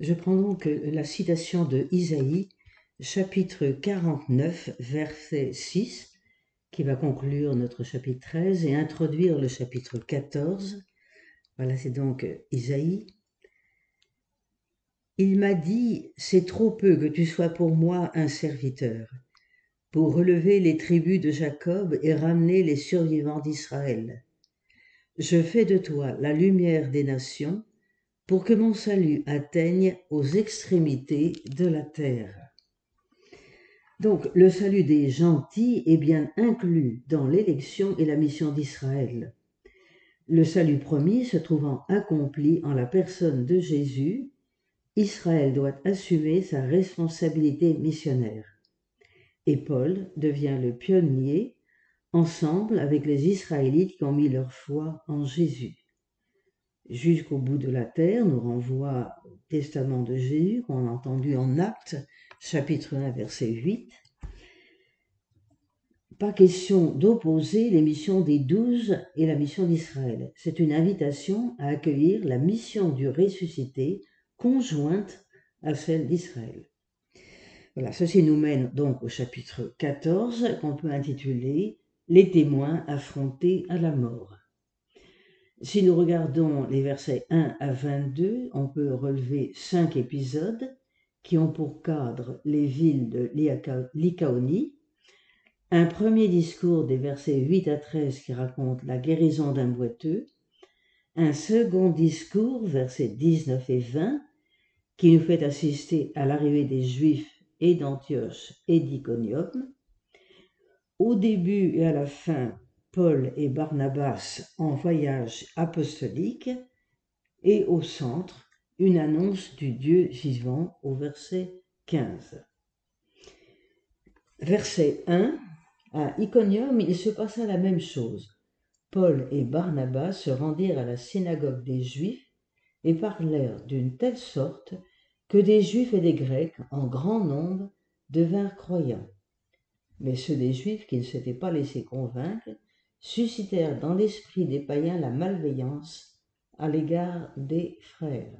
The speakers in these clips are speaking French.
Je prends donc la citation de Isaïe, chapitre 49, verset 6, qui va conclure notre chapitre 13 et introduire le chapitre 14. Voilà, c'est donc Isaïe. Il m'a dit, c'est trop peu que tu sois pour moi un serviteur, pour relever les tribus de Jacob et ramener les survivants d'Israël. Je fais de toi la lumière des nations, pour que mon salut atteigne aux extrémités de la terre. Donc le salut des gentils est bien inclus dans l'élection et la mission d'Israël. Le salut promis se trouvant accompli en la personne de Jésus, Israël doit assumer sa responsabilité missionnaire. Et Paul devient le pionnier ensemble avec les Israélites qui ont mis leur foi en Jésus. Jusqu'au bout de la terre nous renvoie au testament de Jésus qu'on a entendu en Actes chapitre 1 verset 8. Pas question d'opposer les missions des douze et la mission d'Israël. C'est une invitation à accueillir la mission du ressuscité conjointe à celle d'Israël. Voilà, ceci nous mène donc au chapitre 14 qu'on peut intituler Les témoins affrontés à la mort. Si nous regardons les versets 1 à 22, on peut relever cinq épisodes qui ont pour cadre les villes de Lycaonie, un premier discours des versets 8 à 13 qui raconte la guérison d'un boiteux, un second discours, versets 19 et 20, qui nous fait assister à l'arrivée des Juifs et d'Antioche et d'Iconium. Au début et à la fin, Paul et Barnabas en voyage apostolique et au centre, une annonce du Dieu vivant au verset 15. Verset 1. À Iconium, il se passa la même chose. Paul et Barnabas se rendirent à la synagogue des Juifs et parlèrent d'une telle sorte que des Juifs et des Grecs, en grand nombre, devinrent croyants. Mais ceux des Juifs qui ne s'étaient pas laissés convaincre suscitèrent dans l'esprit des païens la malveillance à l'égard des frères.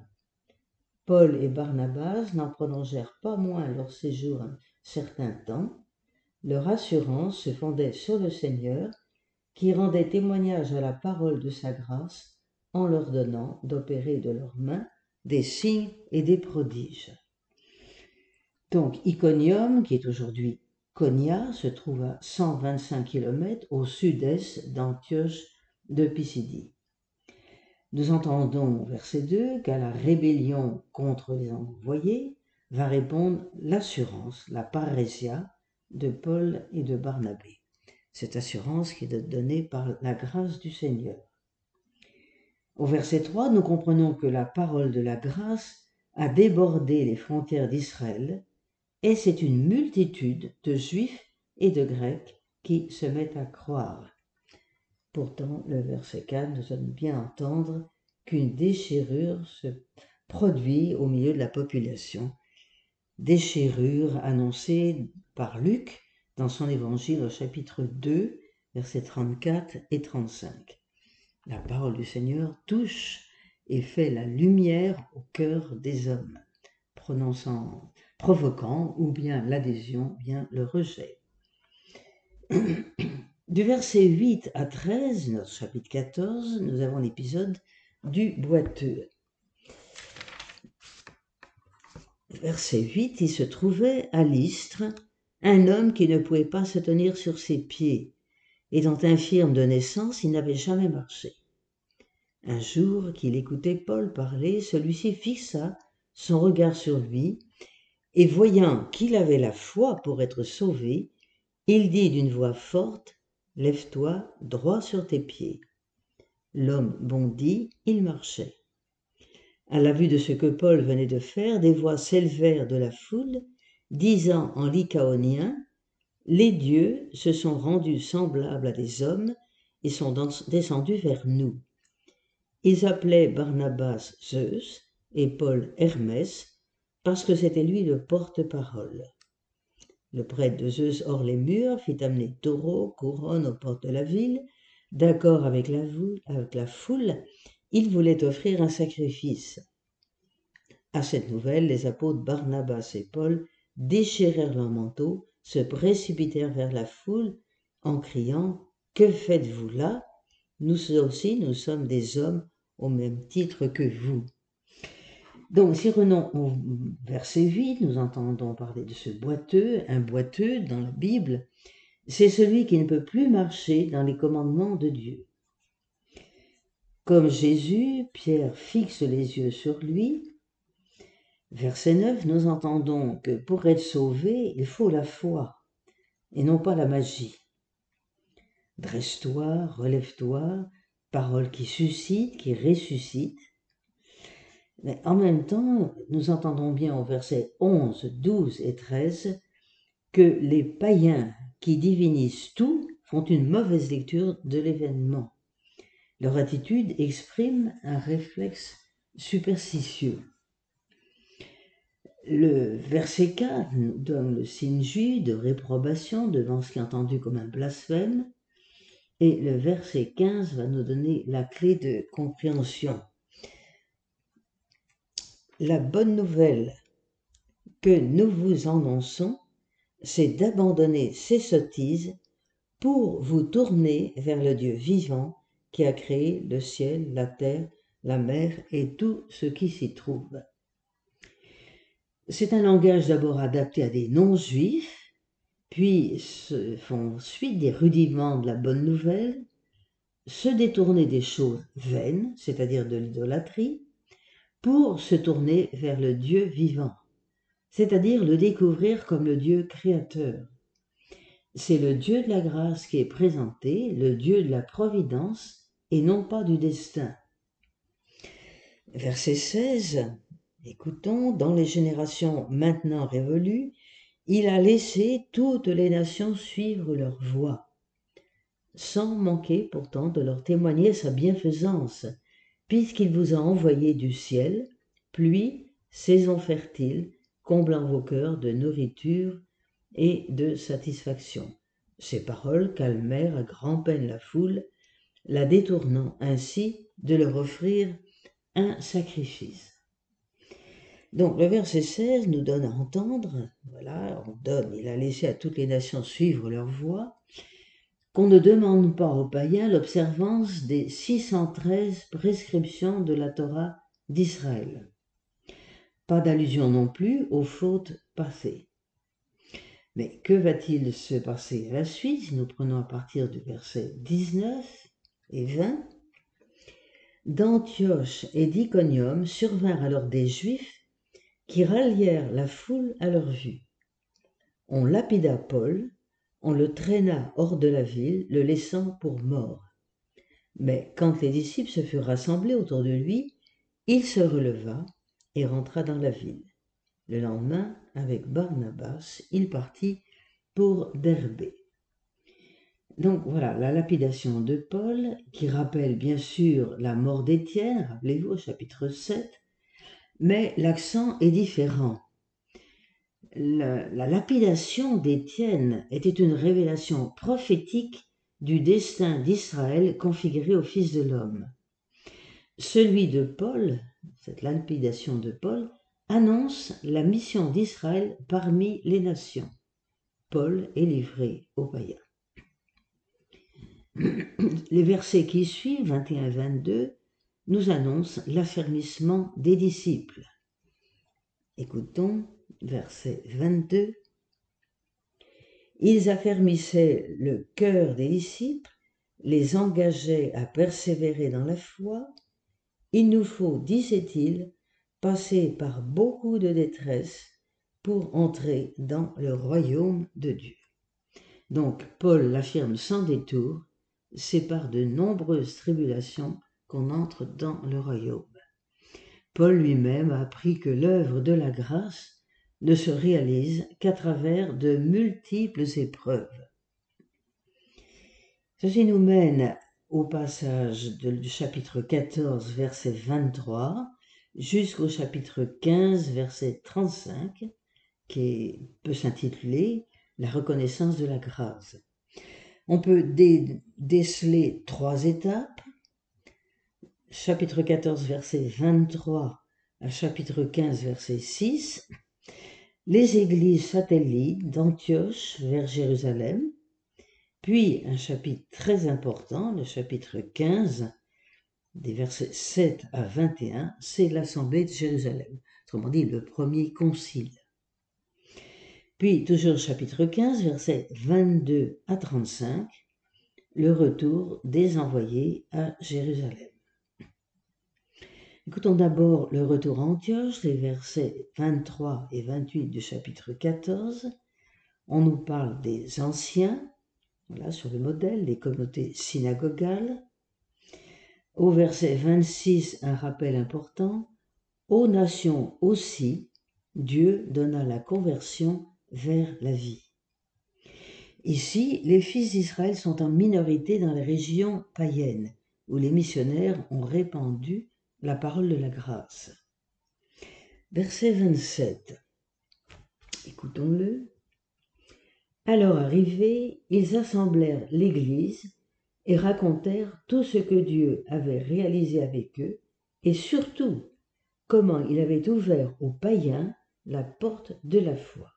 Paul et Barnabas n'en prolongèrent pas moins leur séjour un certain temps. Leur assurance se fondait sur le Seigneur, qui rendait témoignage à la parole de sa grâce en leur donnant d'opérer de leurs mains des signes et des prodiges. Donc Iconium, qui est aujourd'hui Konya, se trouve à 125 km au sud-est d'Antioche de Pisidie. Nous entendons, verset 2, qu'à la rébellion contre les envoyés va répondre l'assurance, la parésia de Paul et de Barnabé. Cette assurance qui est donnée par la grâce du Seigneur. Au verset 3, nous comprenons que la parole de la grâce a débordé les frontières d'Israël et c'est une multitude de Juifs et de Grecs qui se mettent à croire. Pourtant, le verset 4 nous donne bien entendre qu'une déchirure se produit au milieu de la population. Déchirure annoncée par Luc dans son évangile au chapitre 2, versets 34 et 35. La parole du Seigneur touche et fait la lumière au cœur des hommes, prononçant, provoquant ou bien l'adhésion, bien le rejet. Du verset 8 à 13, notre chapitre 14, nous avons l'épisode du boiteux. Verset 8, il se trouvait à l'Istre un homme qui ne pouvait pas se tenir sur ses pieds, et dont infirme de naissance, il n'avait jamais marché. Un jour qu'il écoutait Paul parler, celui-ci fixa son regard sur lui, et voyant qu'il avait la foi pour être sauvé, il dit d'une voix forte, Lève-toi droit sur tes pieds. L'homme bondit, il marchait. À la vue de ce que Paul venait de faire, des voix s'élevèrent de la foule, disant en lycaonien Les dieux se sont rendus semblables à des hommes et sont descendus vers nous. Ils appelaient Barnabas Zeus et Paul Hermès, parce que c'était lui le porte-parole. Le prêtre de Zeus hors les murs fit amener taureaux, couronnes aux portes de la ville. D'accord avec avec la foule, il voulait offrir un sacrifice. À cette nouvelle, les apôtres Barnabas et Paul déchirèrent leurs manteaux, se précipitèrent vers la foule en criant Que faites-vous là? Nous aussi, nous sommes des hommes au même titre que vous. Donc, si revenons au verset 8, nous entendons parler de ce boiteux, un boiteux dans la Bible, c'est celui qui ne peut plus marcher dans les commandements de Dieu. Comme Jésus, Pierre fixe les yeux sur lui. Verset 9, nous entendons que pour être sauvé, il faut la foi et non pas la magie. Dresse-toi, relève-toi, parole qui suscite, qui ressuscite. En même temps, nous entendons bien au verset 11, 12 et 13 que les païens qui divinisent tout font une mauvaise lecture de l'événement. Leur attitude exprime un réflexe superstitieux. Le verset 4 nous donne le signe juif de réprobation devant ce qui est entendu comme un blasphème, et le verset 15 va nous donner la clé de compréhension. La bonne nouvelle que nous vous annonçons, c'est d'abandonner ces sottises pour vous tourner vers le Dieu vivant qui a créé le ciel, la terre, la mer et tout ce qui s'y trouve. C'est un langage d'abord adapté à des non-juifs, puis se font suite des rudiments de la bonne nouvelle, se détourner des choses vaines, c'est-à-dire de l'idolâtrie, pour se tourner vers le Dieu vivant, c'est-à-dire le découvrir comme le Dieu créateur. C'est le Dieu de la grâce qui est présenté, le Dieu de la providence, et non pas du destin. Verset 16. Écoutons, dans les générations maintenant révolues, il a laissé toutes les nations suivre leur voie, sans manquer pourtant de leur témoigner sa bienfaisance, puisqu'il vous a envoyé du ciel, pluie, saison fertile, comblant vos cœurs de nourriture et de satisfaction. Ces paroles calmèrent à grand-peine la foule, la détournant ainsi de leur offrir un sacrifice. Donc le verset 16 nous donne à entendre, voilà, on donne, il a laissé à toutes les nations suivre leur voie, qu'on ne demande pas aux païens l'observance des 613 prescriptions de la Torah d'Israël. Pas d'allusion non plus aux fautes passées. Mais que va-t-il se passer à la suite? Nous prenons à partir du verset 19 et 20 D'Antioche et d'Iconium survinrent alors des Juifs qui rallièrent la foule à leur vue. On lapida Paul, on le traîna hors de la ville, le laissant pour mort. Mais quand les disciples se furent rassemblés autour de lui, il se releva et rentra dans la ville. Le lendemain, avec Barnabas, il partit pour Derbé. Donc voilà, la lapidation de Paul, qui rappelle bien sûr la mort d'Étienne, rappelez-vous au chapitre 7, mais l'accent est différent la, lapidation d'Étienne était une révélation prophétique du destin d'Israël configuré au Fils de l'homme. Celui de Paul, cette lapidation de Paul, annonce la mission d'Israël parmi les nations. Paul est livré aux païens. Les versets qui suivent, 21 et 22, nous annoncent l'affermissement des disciples. Écoutons verset 22, ils affermissaient le cœur des disciples, les engageaient à persévérer dans la foi. Il nous faut, disait-il, passer par beaucoup de détresse pour entrer dans le royaume de Dieu. Donc Paul l'affirme sans détour, c'est par de nombreuses tribulations qu'on entre dans le royaume. Paul lui-même a appris que l'œuvre de la grâce ne se réalise qu'à travers de multiples épreuves. Ceci nous mène au passage du chapitre 14, verset 23, jusqu'au chapitre 15, verset 35, qui peut s'intituler La reconnaissance de la grâce. On peut déceler trois étapes. Chapitre 14, verset 23 à chapitre 15, verset 6, les églises satellites d'Antioche vers Jérusalem, puis un chapitre très important, le chapitre 15, des versets 7 à 21, c'est l'Assemblée de Jérusalem, autrement dit le premier concile. Puis, toujours chapitre 15, versets 22 à 35, le retour des envoyés à Jérusalem. Écoutons d'abord le retour à Antioche, les versets 23 et 28 du chapitre 14. On nous parle des anciens, voilà, sur le modèle, des communautés synagogales. Au verset 26, un rappel important. Aux nations aussi, Dieu donna la conversion vers la vie. Ici, les fils d'Israël sont en minorité dans les régions païennes, où les missionnaires ont répandu la parole de la grâce. Verset 27. Écoutons-le. Alors arrivés, ils assemblèrent l'Église et racontèrent tout ce que Dieu avait réalisé avec eux, et surtout comment il avait ouvert aux païens la porte de la foi.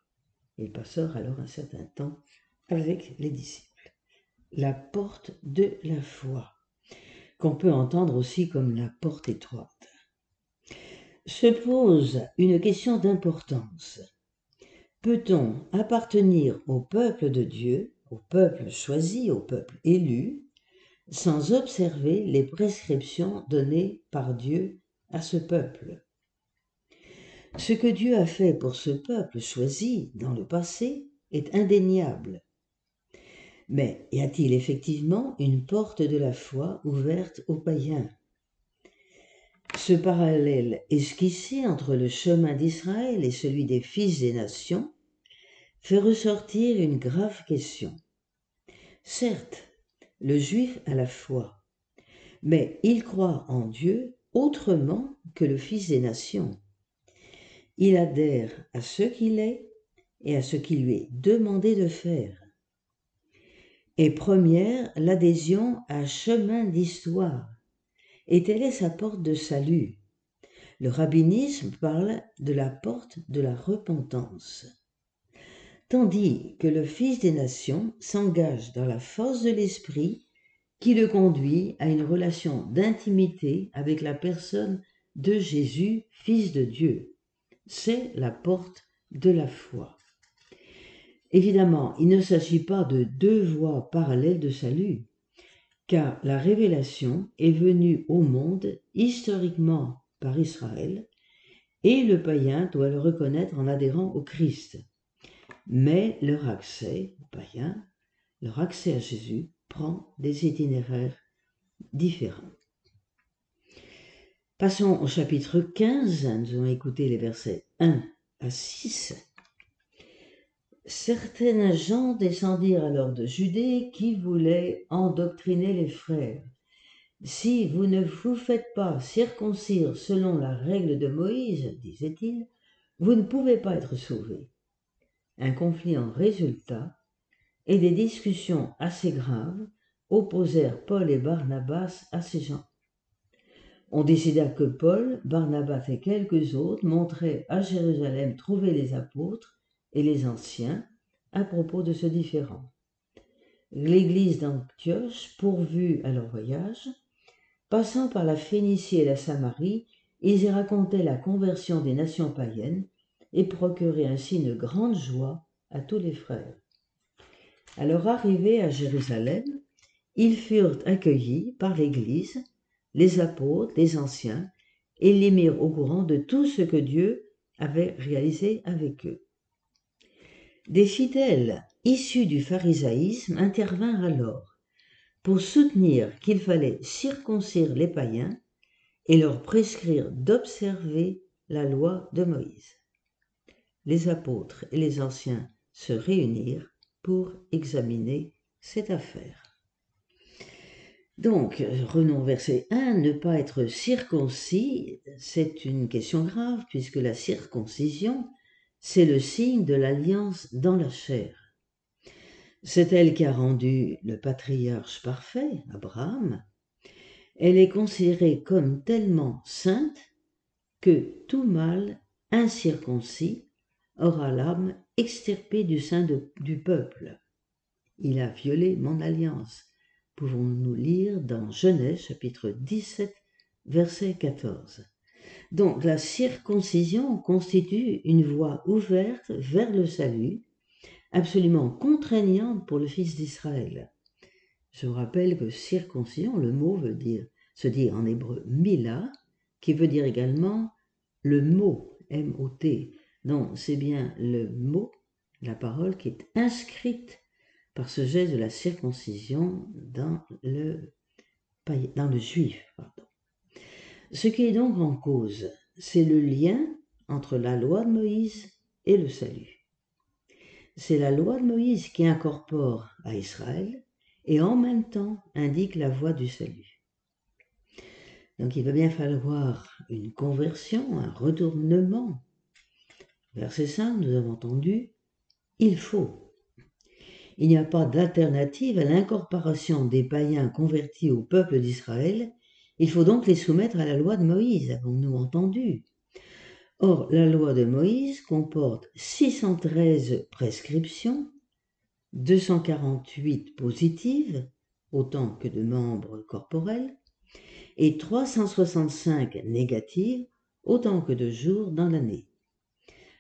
Ils passèrent alors un certain temps avec les disciples. La porte de la foi, qu'on peut entendre aussi comme la porte étroite. Se pose une question d'importance. Peut-on appartenir au peuple de Dieu, au peuple choisi, au peuple élu, sans observer les prescriptions données par Dieu à ce peuple? Ce que Dieu a fait pour ce peuple choisi dans le passé est indéniable. Mais y a-t-il effectivement une porte de la foi ouverte aux païens? Ce parallèle esquissé entre le chemin d'Israël et celui des fils des nations fait ressortir une grave question. Certes, le juif a la foi, mais il croit en Dieu autrement que le fils des nations. Il adhère à ce qu'il est et à ce qui lui est demandé de faire. Et première, l'adhésion à chemin d'histoire. Et telle est sa porte de salut. Le rabbinisme parle de la porte de la repentance. Tandis que le Fils des Nations s'engage dans la force de l'Esprit qui le conduit à une relation d'intimité avec la personne de Jésus, Fils de Dieu c'est la porte de la foi. Évidemment, il ne s'agit pas de deux voies parallèles de salut, car la révélation est venue au monde historiquement par Israël, et le païen doit le reconnaître en adhérant au Christ. Mais leur accès au païen, leur accès à Jésus, prend des itinéraires différents. Passons au chapitre 15. Nous allons écouter les versets 1 à 6. Certaines gens descendirent alors de Judée qui voulaient endoctriner les frères. Si vous ne vous faites pas circoncire selon la règle de Moïse, disait-il, vous ne pouvez pas être sauvés. Un conflit en résulta, et des discussions assez graves opposèrent Paul et Barnabas à ces gens. On décida que Paul, Barnabas et quelques autres montraient à Jérusalem trouver les apôtres et les anciens à propos de ce différend. L'église d'Antioche, pourvue à leur voyage, passant par la Phénicie et la Samarie, ils y racontaient la conversion des nations païennes et procuraient ainsi une grande joie à tous les frères. À leur arrivée à Jérusalem, ils furent accueillis par l'Église les apôtres, les anciens, et les mirent au courant de tout ce que Dieu avait réalisé avec eux. Des fidèles issus du pharisaïsme intervinrent alors pour soutenir qu'il fallait circoncire les païens et leur prescrire d'observer la loi de Moïse. Les apôtres et les anciens se réunirent pour examiner cette affaire. Donc, renons verset 1, ne pas être circoncis, c'est une question grave, puisque la circoncision, c'est le signe de l'alliance dans la chair. C'est elle qui a rendu le patriarche parfait, Abraham. Elle est considérée comme tellement sainte que tout mâle incirconcis aura l'âme extirpée du sein du peuple. Il a violé mon alliance. Pouvons-nous lire dans Genèse chapitre 17, verset 14. Donc la circoncision constitue une voie ouverte vers le salut, absolument contraignante pour le Fils d'Israël. Je vous rappelle que circoncision, le mot veut dire, se dit en hébreu mila, qui veut dire également le mot, M-O-T. Donc c'est bien le mot, la parole qui est inscrite par ce geste de la circoncision dans le, dans le juif. Ce qui est donc en cause, c'est le lien entre la loi de Moïse et le salut. C'est la loi de Moïse qui incorpore à Israël et en même temps indique la voie du salut. Donc il va bien falloir une conversion, un retournement. Verset 5, nous avons entendu, il faut. Il n'y a pas d'alternative à l'incorporation des païens convertis au peuple d'Israël. Il faut donc les soumettre à la loi de Moïse, avons-nous entendu. Or, la loi de Moïse comporte 613 prescriptions 248 positives, autant que de membres corporels, et 365 négatives, autant que de jours dans l'année.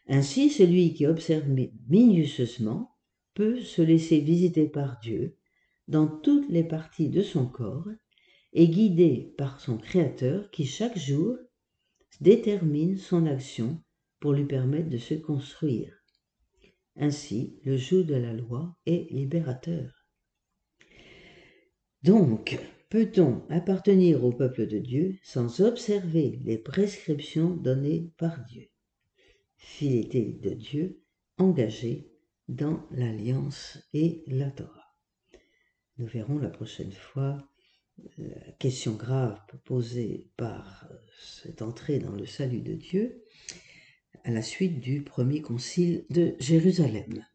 Ainsi, celui qui observe minutieusement peut se laisser visiter par Dieu dans toutes les parties de son corps et guidé par son Créateur qui chaque jour détermine son action pour lui permettre de se construire. Ainsi, le joug de la loi est libérateur. Donc, peut-on appartenir au peuple de Dieu sans observer les prescriptions données par Dieu? Fidélité de Dieu engagée dans l'alliance et la Torah. Nous verrons la prochaine fois la question grave posée par cette entrée dans le salut de Dieu à la suite du premier concile de Jérusalem.